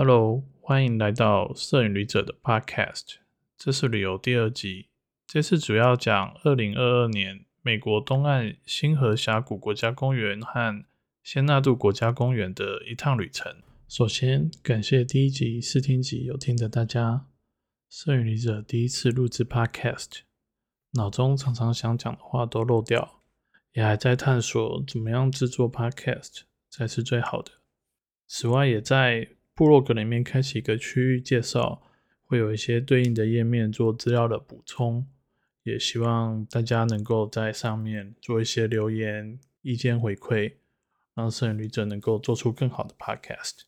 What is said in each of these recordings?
Hello，欢迎来到摄影旅者的 Podcast，这是旅游第二集。这次主要讲二零二二年美国东岸星河峡谷国家公园和仙纳度国家公园的一趟旅程。首先，感谢第一集试听集有听的大家。摄影旅者第一次录制 Podcast，脑中常常想讲的话都漏掉，也还在探索怎么样制作 Podcast 才是最好的。此外，也在部落格里面开启一个区域介绍，会有一些对应的页面做资料的补充，也希望大家能够在上面做一些留言、意见回馈，让摄影旅者能够做出更好的 Podcast。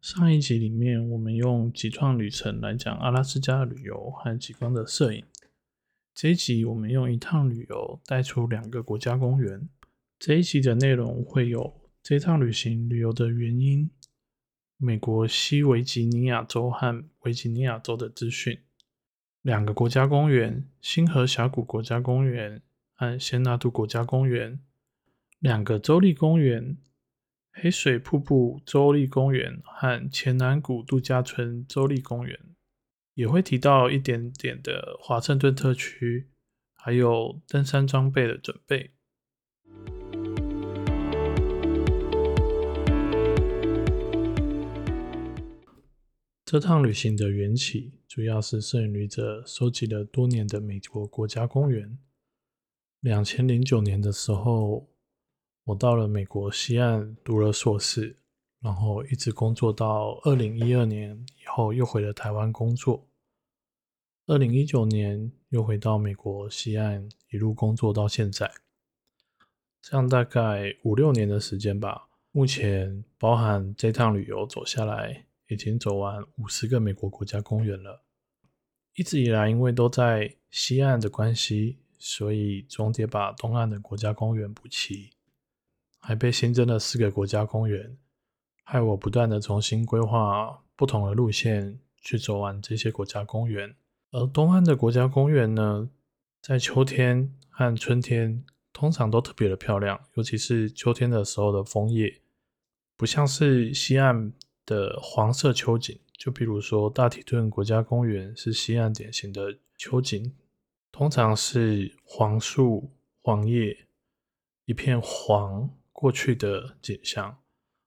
上一集里面，我们用几趟旅程来讲阿拉斯加旅游和极光的摄影。这一集我们用一趟旅游带出两个国家公园。这一集的内容会有这趟旅行旅游的原因、美国西维吉尼亚州和维吉尼亚州的资讯、两个国家公园——星河峡谷国家公园和仙纳度国家公园，两个州立公园。黑水瀑布州立公园和前南谷度假村州立公园，也会提到一点点的华盛顿特区，还有登山装备的准备。这趟旅行的缘起，主要是摄影旅者收集了多年的美国国家公园。两千零九年的时候。我到了美国西岸读了硕士，然后一直工作到二零一二年以后，又回了台湾工作。二零一九年又回到美国西岸，一路工作到现在，这样大概五六年的时间吧。目前包含这趟旅游走下来，已经走完五十个美国国家公园了。一直以来，因为都在西岸的关系，所以总得把东岸的国家公园补齐。还被新增了四个国家公园，害我不断的重新规划不同的路线去走完这些国家公园。而东岸的国家公园呢，在秋天和春天通常都特别的漂亮，尤其是秋天的时候的枫叶，不像是西岸的黄色秋景。就比如说大提顿国家公园是西岸典型的秋景，通常是黄树黄叶，一片黄。过去的景象，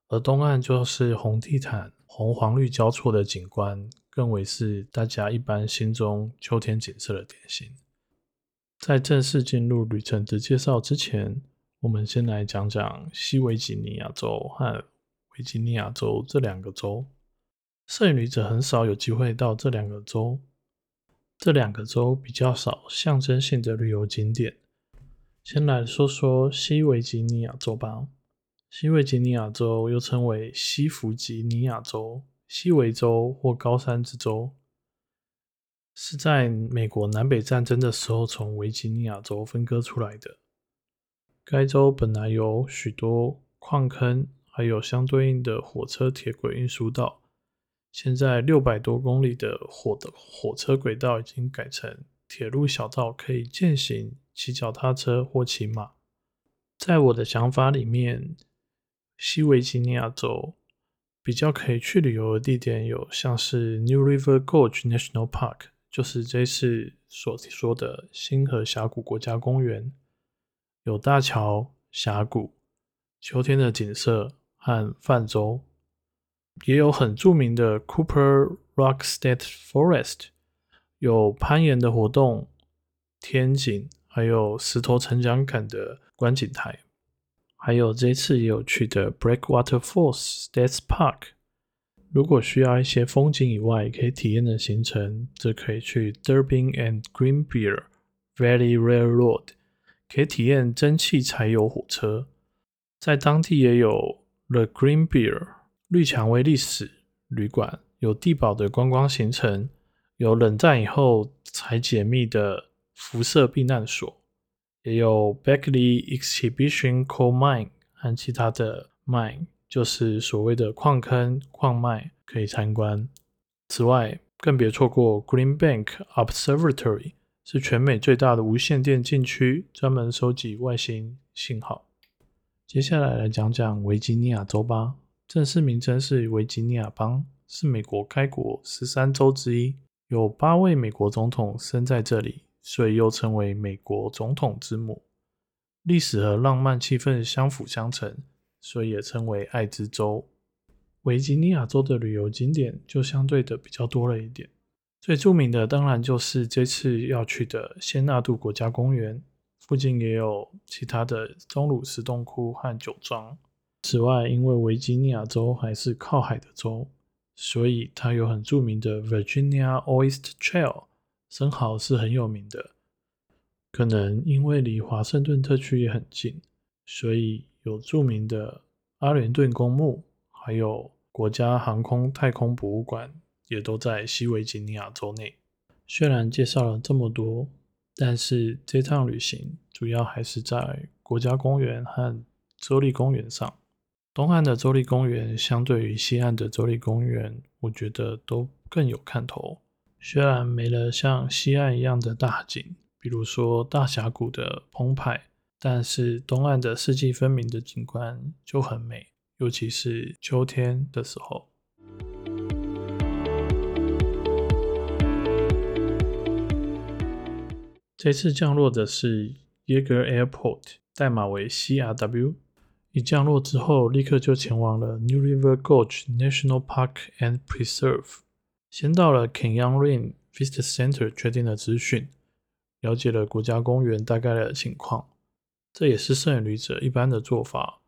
而东岸就是红地毯、红黄绿交错的景观，更为是大家一般心中秋天景色的典型。在正式进入旅程的介绍之前，我们先来讲讲西维吉尼亚州和维吉尼亚州这两个州。摄影旅者很少有机会到这两个州，这两个州比较少象征性的旅游景点。先来说说西维吉尼亚州吧。西维吉尼亚州又称为西弗吉尼亚州、西维州或高山之州，是在美国南北战争的时候从维吉尼亚州分割出来的。该州本来有许多矿坑，还有相对应的火车、铁轨运输道。现在六百多公里的火的火车轨道已经改成铁路小道，可以践行。骑脚踏车或骑马，在我的想法里面，西维吉尼亚州比较可以去旅游的地点有像是 New River Gorge National Park，就是这次所说的星河峡谷国家公园，有大桥、峡谷、秋天的景色和泛舟，也有很著名的 Cooper Rock State Forest，有攀岩的活动、天井。还有石头成长坎的观景台，还有这次也有去的 Breakwater Falls State Park。如果需要一些风景以外可以体验的行程，则可以去 Durbin and Greenbrier Valley Railroad，可以体验蒸汽柴油火车。在当地也有 The Greenbrier 绿蔷薇历史旅馆，有地堡的观光行程，有冷战以后才解密的。辐射避难所，也有 Beckley Exhibition Coal Mine 和其他的 mine，就是所谓的矿坑、矿脉可以参观。此外，更别错过 Green Bank Observatory，是全美最大的无线电禁区，专门收集外星信号。接下来来讲讲维吉尼亚州吧。正式名称是维吉尼亚邦，是美国开国十三州之一，有八位美国总统生在这里，所以又称为美国总统之母。历史和浪漫气氛相辅相成，所以也称为爱之州。维吉尼亚州的旅游景点就相对的比较多了一点，最著名的当然就是这次要去的仙纳度国家公园。附近也有其他的钟乳石洞窟和酒庄。此外，因为维吉尼亚州还是靠海的州，所以它有很著名的 Virginia Oyster Trail，生蚝是很有名的。可能因为离华盛顿特区也很近，所以有著名的阿灵顿公墓，还有国家航空太空博物馆，也都在西维吉尼亚州内。虽然介绍了这么多。但是这趟旅行主要还是在国家公园和州立公园上。东岸的州立公园相对于西岸的州立公园，我觉得都更有看头。虽然没了像西岸一样的大景，比如说大峡谷的澎湃，但是东岸的四季分明的景观就很美，尤其是秋天的时候。这次降落的是 Yeager Airport，代码为 CRW。一降落之后，立刻就前往了 New River Gorge National Park and Preserve。先到了 Canyon Rain Visitor Center 确定了资讯，了解了国家公园大概的情况。这也是摄影旅者一般的做法。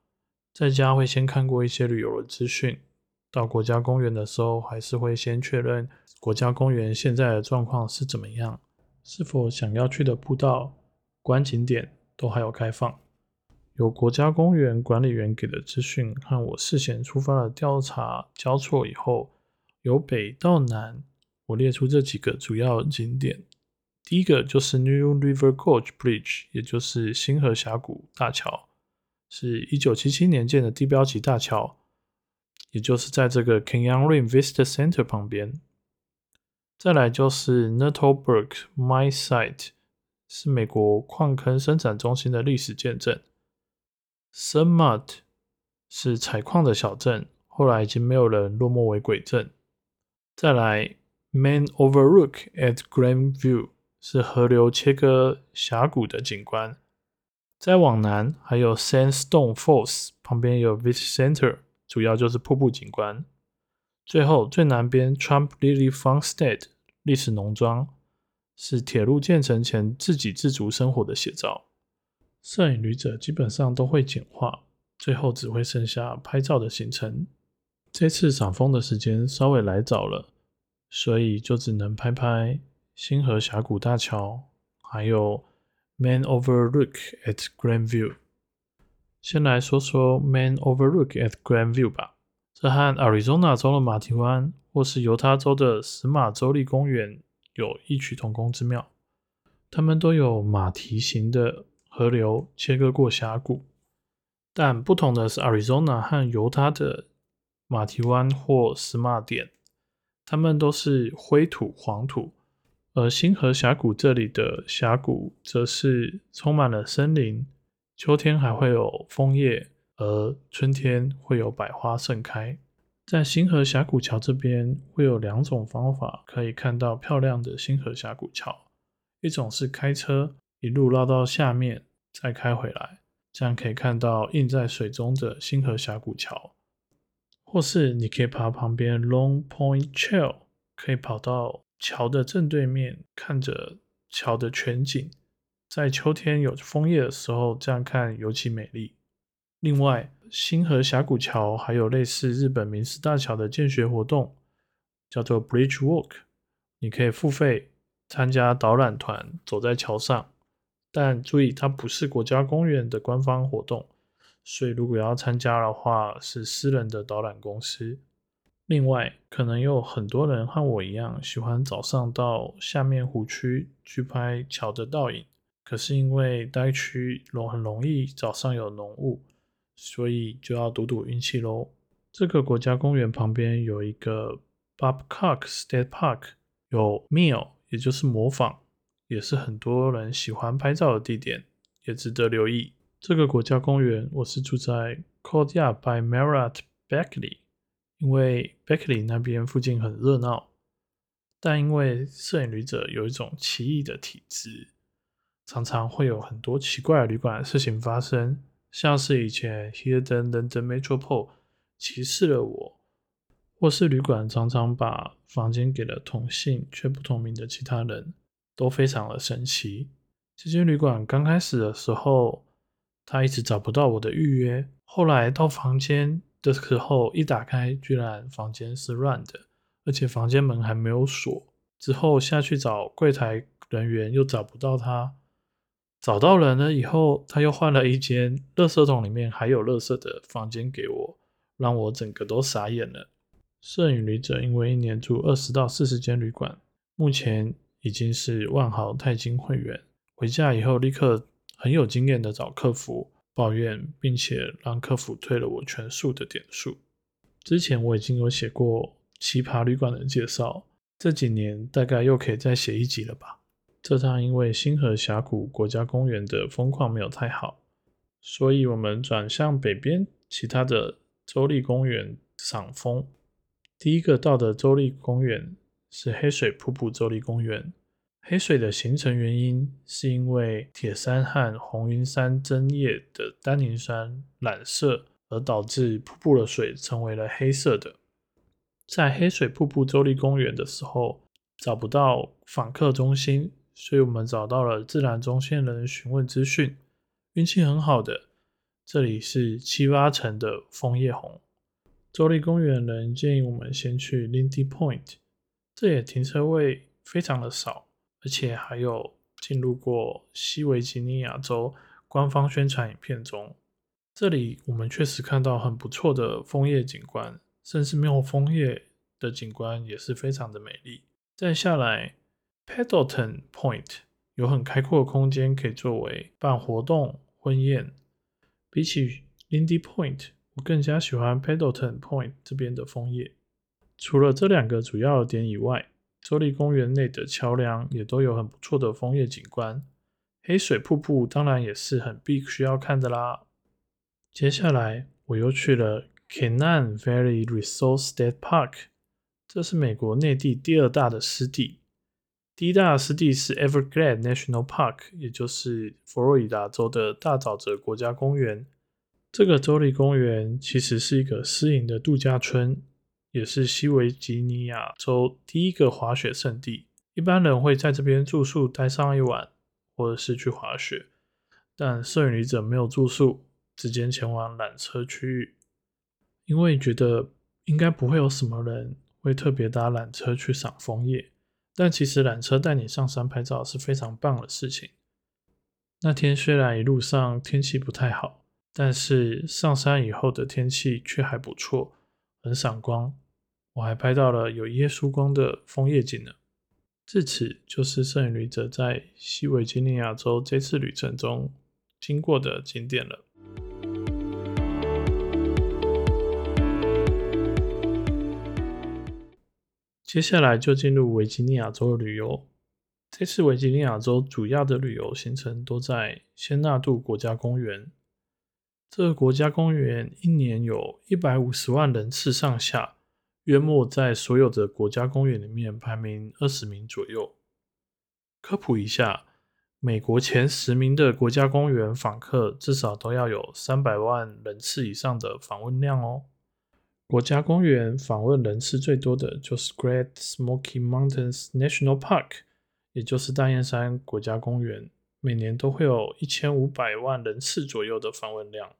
在家会先看过一些旅游的资讯，到国家公园的时候，还是会先确认国家公园现在的状况是怎么样。是否想要去的步道、观景点都还有开放？有国家公园管理员给的资讯和我事先出发的调查交错以后，由北到南，我列出这几个主要景点。第一个就是 New River Gorge Bridge，也就是星河峡谷大桥，是一九七七年建的地标级大桥，也就是在这个 Canyon Rim Vista Center 旁边。再来就是 Nettleburg Mine Site，是美国矿坑生产中心的历史见证。Sunmut 是采矿的小镇，后来已经没有人，落寞为鬼镇。再来 Man Overlook at Grandview，是河流切割峡谷的景观。再往南还有 Sandstone Falls，旁边有 Visit Center，主要就是瀑布景观。最后最南边，Trump Lily Farmstead 历史农庄是铁路建成前自给自足生活的写照。摄影旅者基本上都会简化，最后只会剩下拍照的行程。这次赏枫的时间稍微来早了，所以就只能拍拍星河峡谷大桥，还有 Man Overlook at Grandview。先来说说 Man Overlook at Grandview 吧。这和 Arizona 州的马蹄湾，或是犹他州的史马州立公园有异曲同工之妙。它们都有马蹄形的河流切割过峡谷，但不同的是，Arizona 和犹他的马蹄湾或史马点，它们都是灰土黄土，而星河峡谷这里的峡谷则是充满了森林，秋天还会有枫叶。而春天会有百花盛开，在星河峡谷桥这边会有两种方法可以看到漂亮的星河峡谷桥，一种是开车一路绕到下面再开回来，这样可以看到映在水中的星河峡谷桥；或是你可以爬旁边 Long Point Trail，可以跑到桥的正对面，看着桥的全景，在秋天有枫叶的时候，这样看尤其美丽。另外，星河峡谷桥还有类似日本明寺大桥的建学活动，叫做 Bridge Walk。你可以付费参加导览团，走在桥上。但注意，它不是国家公园的官方活动，所以如果要参加的话，是私人的导览公司。另外，可能有很多人和我一样，喜欢早上到下面湖区去拍桥的倒影。可是因为该区容很容易早上有浓雾。所以就要赌赌运气喽。这个国家公园旁边有一个 Bobcock State Park，有 Meal，也就是模仿，也是很多人喜欢拍照的地点，也值得留意。这个国家公园，我是住在 Courtyard by Marriott Beckley，因为 Beckley 那边附近很热闹，但因为摄影旅者有一种奇异的体质，常常会有很多奇怪的旅馆的事情发生，像是以前 Here Den London Metropole 歧视了我，或是旅馆常常把房间给了同姓却不同名的其他人，都非常的神奇。这间旅馆刚开始的时候，他一直找不到我的预约。后来到房间的时候，一打开，居然房间是乱的，而且房间门还没有锁。之后下去找柜台人员，又找不到他。找到人了以后，他又换了一间垃圾桶里面还有垃圾的房间给我，让我整个都傻眼了。摄影旅者因为一年住二十到四十间旅馆，目前已经是万豪钛金会员。回家以后，立刻很有经验的找客服抱怨，并且让客服退了我全数的点数。之前我已经有写过奇葩旅馆的介绍，这几年大概又可以再写一集了吧。这趟因为星河峡谷国家公园的风况没有太好，所以我们转向北边其他的州立公园赏风。第一个到的州立公园是黑水瀑布州立公园。黑水的形成原因是因为铁山和红云山针叶的单宁酸染色，而导致瀑布的水成为了黑色的。在黑水瀑布州立公园的时候，找不到访客中心，所以我们找到了自然中心人询问资讯。运气很好的，这里是七八层的枫叶红。州立公园人建议我们先去 Lindy Point，这也停车位非常的少。而且还有进入过西维吉尼亚州官方宣传影片中，这里我们确实看到很不错的枫叶景观，甚至没有枫叶的景观也是非常的美丽。再下来 Peddleton Point 有很开阔的空间可以作为办活动婚宴。比起 Lindy Point，我更加喜欢 Peddleton Point 这边的枫叶。除了这两个主要点以外，州立公园内的桥梁也都有很不错的枫叶景观，黑水瀑布当然也是很必须要看的啦。接下来我又去了 canan Valley Resort State Park，这是美国内地第二大的湿地，第一大湿地是 Everglades National Park，也就是佛罗里达州的大沼泽国家公园。这个州立公园其实是一个私营的度假村。也是西维吉尼亚州第一个滑雪胜地，一般人会在这边住宿待上一晚，或者是去滑雪。但摄影旅者没有住宿，直接前往缆车区域，因为觉得应该不会有什么人会特别搭缆车去赏枫叶。但其实缆车带你上山拍照是非常棒的事情。那天虽然一路上天气不太好，但是上山以后的天气却还不错，很闪光。我还拍到了有耶稣光的枫叶景呢。至此，就是摄影旅者在西维吉尼亚州这次旅程中经过的景点了。接下来就进入维吉尼亚州的旅游。这次维吉尼亚州主要的旅游行程都在仙纳度国家公园。这个国家公园一年有一百五十万人次上下。约莫在所有的国家公园里面排名二十名左右。科普一下，美国前十名的国家公园访客至少都要有三百万人次以上的访问量哦。国家公园访问人次最多的就是 Great Smoky Mountains National Park，也就是大雁山国家公园，每年都会有一千五百万人次左右的访问量。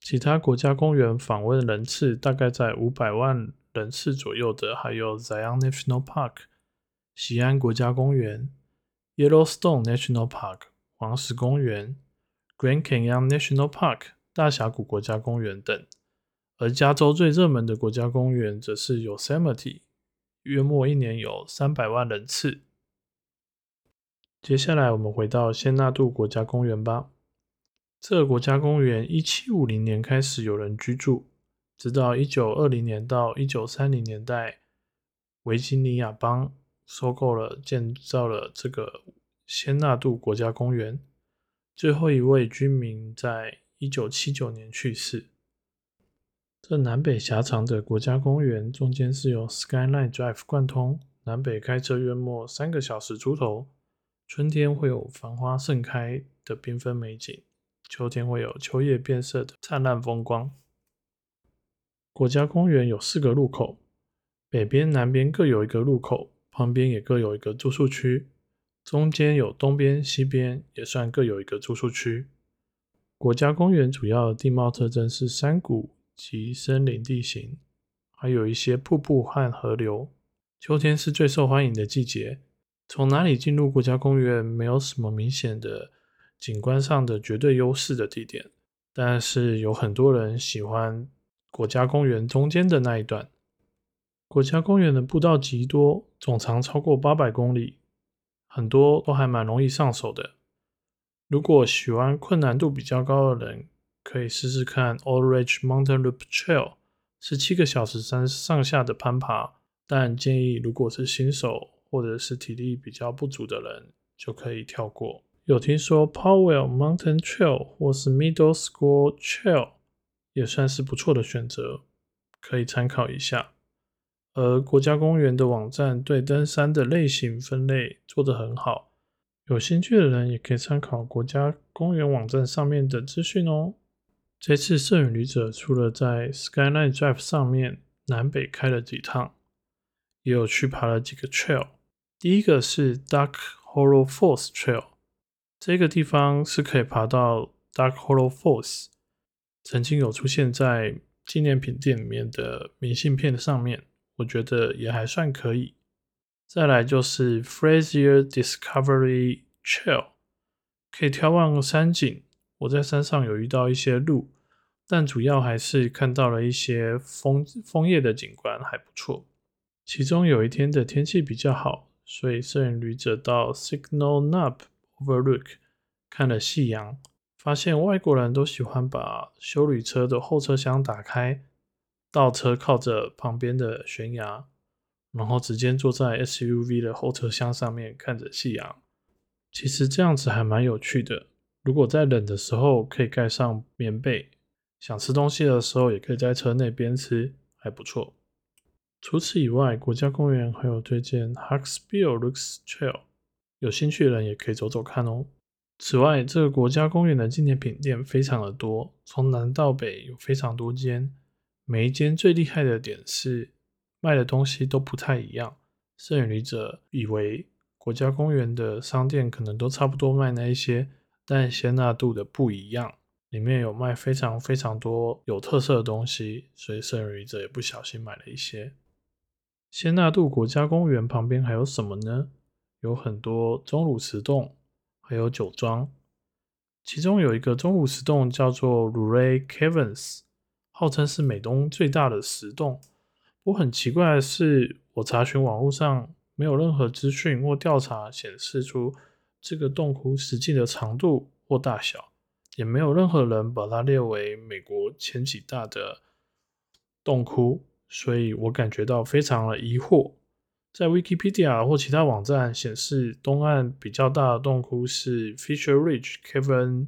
其他国家公园访问人次大概在五百万。人次左右的还有 Zion National Park、西安国家公园、Yellowstone National Park、黄石公园、Grand Canyon National Park、大峡谷国家公园等。而加州最热门的国家公园则是 Yosemite，约莫一年有三百万人次。接下来我们回到仙纳度国家公园吧。这个国家公园一七五零年开始有人居住。直到一九二零年到一九三零年代，维吉尼亚邦收购了、建造了这个仙纳度国家公园。最后一位居民在一九七九年去世。这南北狭长的国家公园中间是由 Skyline Drive 贯通，南北开车约莫三个小时出头。春天会有繁花盛开的缤纷美景，秋天会有秋叶变色的灿烂风光。国家公园有四个入口，北边、南边各有一个入口，旁边也各有一个住宿区，中间有东边、西边也算各有一个住宿区。国家公园主要地貌特征是山谷及森林地形，还有一些瀑布和河流。秋天是最受欢迎的季节。从哪里进入国家公园，没有什么明显的景观上的绝对优势的地点，但是有很多人喜欢国家公园中间的那一段。国家公园的步道极多，总长超过八百公里，很多都还蛮容易上手的。如果喜欢困难度比较高的人，可以试试看 Old Ridge Mountain Loop Trail，是七个小时三上下的攀爬，但建议如果是新手。或者是体力比较不足的人就可以跳过。有听说 Powell Mountain Trail 或是 Middle School Trail 也算是不错的选择，可以参考一下。而国家公园的网站对登山的类型分类做得很好，有兴趣的人也可以参考国家公园网站上面的资讯哦。这次摄影旅者除了在 Skyline Drive 上面南北开了几趟，也有去爬了几个 trail。第一个是 Dark Hollow Falls Trail，这个地方是可以爬到 Dark Hollow Falls，曾经有出现在纪念品店里面的明信片上面，我觉得也还算可以。再来就是 Fraser Discovery Trail，可以眺望山景。我在山上有遇到一些鹿，但主要还是看到了一些枫枫叶的景观，还不错。其中有一天的天气比较好。所以摄影旅者到 Signal Nub Overlook 看了夕阳，发现外国人都喜欢把修旅车的后车厢打开，倒车靠着旁边的悬崖，然后直接坐在 SUV 的后车厢上面看着夕阳。其实这样子还蛮有趣的。如果在冷的时候可以盖上棉被，想吃东西的时候也可以在车内边吃，还不错。除此以外，国家公园还有推荐 Huxbill Looks Trail，有兴趣的人也可以走走看哦。此外，这个国家公园的纪念品店非常的多，从南到北有非常多间，每一间最厉害的点是卖的东西都不太一样。摄影旅者以为国家公园的商店可能都差不多卖那一些，但鲜纳度的不一样，里面有卖非常非常多有特色的东西，所以摄影者也不小心买了一些。仙纳度国家公园旁边还有什么呢？有很多钟乳石洞，还有酒庄。其中有一个钟乳石洞叫做 Luray Caverns，号称是美东最大的石洞。不过很奇怪的是，我查询网络上没有任何资讯或调查显示出这个洞窟实际的长度或大小，也没有任何人把它列为美国前几大的洞窟。所以我感觉到非常的疑惑，在 Wikipedia 或其他网站显示，东岸比较大的洞窟是 Fisher Ridge Cave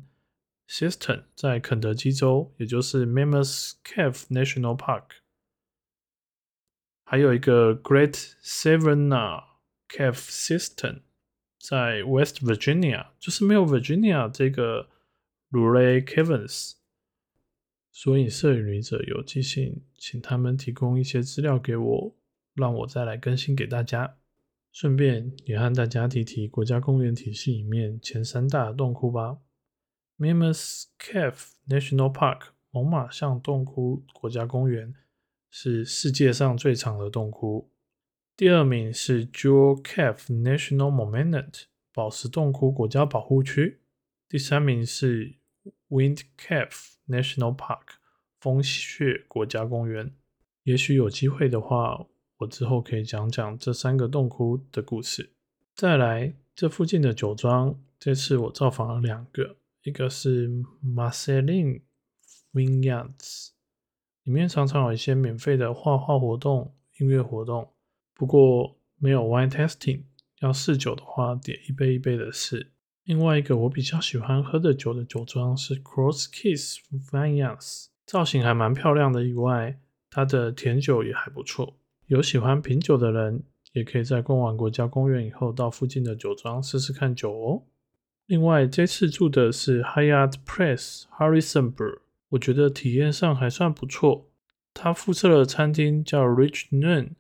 System，在肯德基州，也就是 Mammoth Cave National Park，还有一个 Great Savannah Cave System，在 West Virginia，就是没有 Virginia 这个 Luray Caverns。所以，摄影旅者有寄信，请他们提供一些资料给我，让我再来更新给大家。顺便也和大家提提国家公园体系里面前三大洞窟吧。Mammoth Cave National Park 猛犸象洞窟国家公园是世界上最长的洞窟。第二名是 Jewel Cave National Monument 宝石洞窟国家保护区。第三名是 Wind Cave National Park 风穴国家公园。也许有机会的话，我之后可以讲讲这三个洞窟的故事。再来，这附近的酒庄，这次我造访了两个，一个是 Marceline Vineyards，里面常常有一些免费的画画活动、音乐活动，不过没有 wine tasting，要试酒的话，点一杯一杯的试。另外一个我比较喜欢喝的酒的酒庄是 Cross Keys Vineyards，造型还蛮漂亮的。以外，它的甜酒也还不错。有喜欢品酒的人，也可以在逛完国家公园以后，到附近的酒庄试试看酒哦。另外，这次住的是 Hyatt Place Harrisonburg，我觉得体验上还算不错。它附设的餐厅叫 Rich Noon，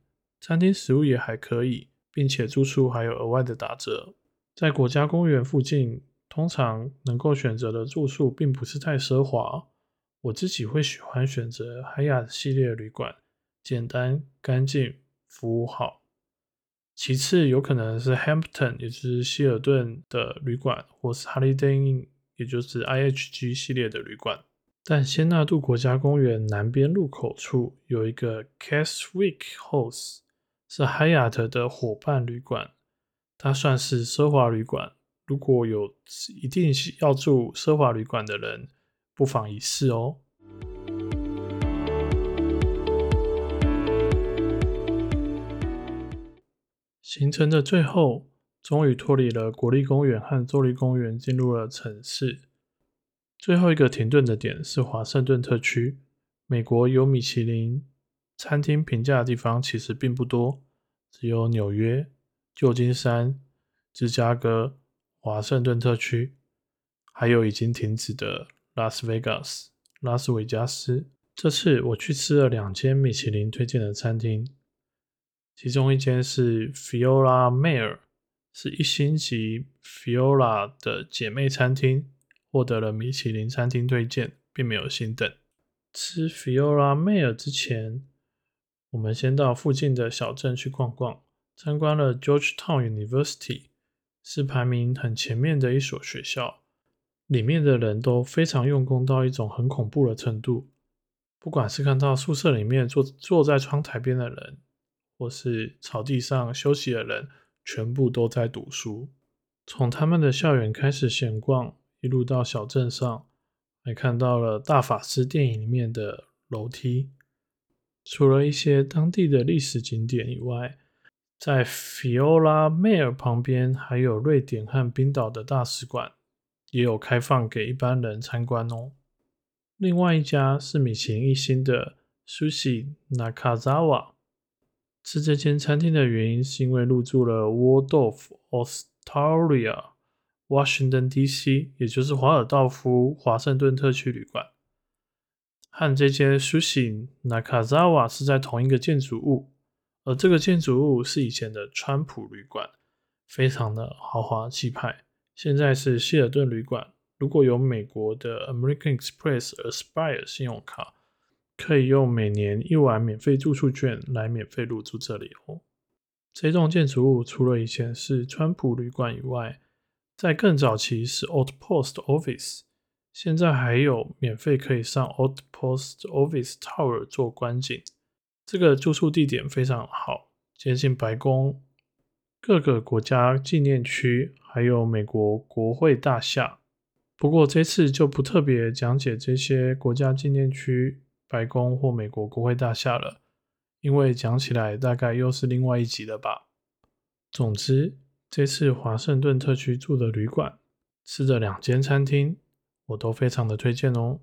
餐厅食物也还可以，并且住宿还有额外的打折。在国家公园附近，通常能够选择的住宿并不是太奢华。我自己会喜欢选择海雅系列旅馆，简单、干净、服务好。其次，有可能是 Hampton，也就是希尔顿的旅馆，或是 Holiday Inn，也就是 IHG 系列的旅馆。但仙纳度国家公园南边入口处有一个 Castwick House，是 Hyatt 的伙伴旅馆，它算是奢华旅馆。如果有一定要住奢华旅馆的人，不妨一试哦。行程的最后，终于脱离了国立公园和州立公园，进入了城市。最后一个停顿的点是华盛顿特区。美国有米其林餐厅评价的地方其实并不多，只有纽约、旧金山、芝加哥、华盛顿特区，还有已经停止的拉斯维加斯。拉斯维加斯。这次我去吃了两间米其林推荐的餐厅。其中一间是 Fiola Mare，是一星级 Fiola 的姐妹餐厅，获得了米其林餐厅推荐，并没有星等。吃 Fiola Mare 之前，我们先到附近的小镇去逛逛，参观了 Georgetown University，是排名很前面的一所学校，里面的人都非常用功到一种很恐怖的程度，不管是看到宿舍里面坐坐在窗台边的人。或是草地上休息的人，全部都在读书。从他们的校园开始闲逛，一路到小镇上，还看到了大法师电影里面的楼梯。除了一些当地的历史景点以外，在 Fiola Mare 旁边还有瑞典和冰岛的大使馆，也有开放给一般人参观哦。另外一家是米其林一星的 Sushi Nakazawa。吃这间餐厅的原因，是因为入住了 Waldorf Astoria Washington D.C.，也就是华尔道夫华盛顿特区旅馆，和这间 Sushi Nakazawa 是在同一个建筑物，而这个建筑物是以前的川普旅馆，非常的豪华气派。现在是希尔顿旅馆，如果有美国的 American Express Aspire 信用卡。可以用每年一晚免费住宿券来免费入住这里哦。这栋建筑物除了以前是川普旅馆以外，在更早期是 Old Post Office，现在还有免费可以上 Old Post Office Tower 做观景。这个住宿地点非常好，接近白宫、各个国家纪念区，还有美国国会大厦。不过这次就不特别讲解这些国家纪念区。白宫或美国国会大厦了，因为讲起来大概又是另外一集了吧。总之，这次华盛顿特区住的旅馆、吃的两间餐厅，我都非常的推荐哦。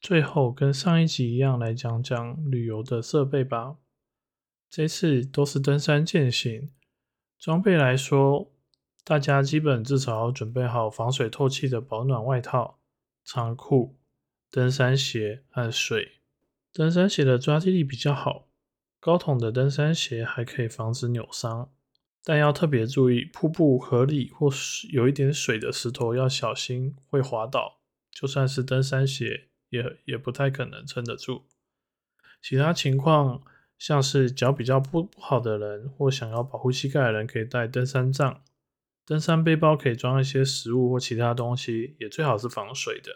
最后，跟上一集一样，来讲讲旅游的设备吧。这次都是登山健行，装备来说。大家基本至少要准备好防水透气的保暖外套、长裤、登山鞋和水。登山鞋的抓地力比较好，高筒的登山鞋还可以防止扭伤，但要特别注意，瀑布、河里或是有一点水的石头要小心会滑倒，就算是登山鞋也也不太可能撑得住。其他情况像是脚比较不不好的人或想要保护膝盖的人，可以带登山杖。登山背包可以装一些食物或其他东西，也最好是防水的。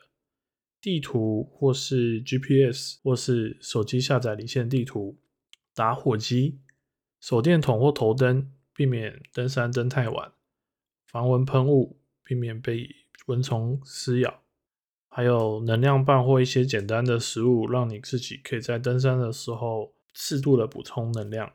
地图或是 GPS 或是手机下载离线地图。打火机、手电筒或头灯，避免登山灯太晚。防蚊喷雾，避免被蚊虫撕咬。还有能量棒或一些简单的食物，让你自己可以在登山的时候适度的补充能量。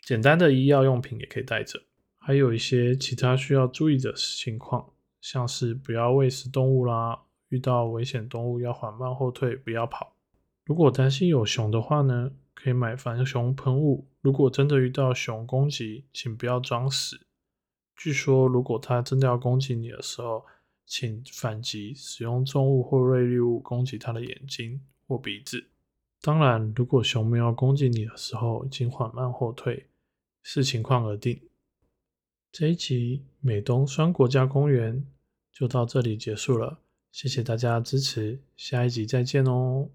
简单的医药用品也可以带着。还有一些其他需要注意的情况，像是不要喂食动物啦，遇到危险动物要缓慢后退，不要跑。如果担心有熊的话呢，可以买防熊喷雾。如果真的遇到熊攻击，请不要装死。据说，如果它真的要攻击你的时候，请反击，使用重物或锐利物攻击它的眼睛或鼻子。当然，如果熊没有攻击你的时候，请缓慢后退，视情况而定。这一集美东双国家公园就到这里结束了，谢谢大家支持，下一集再见哦。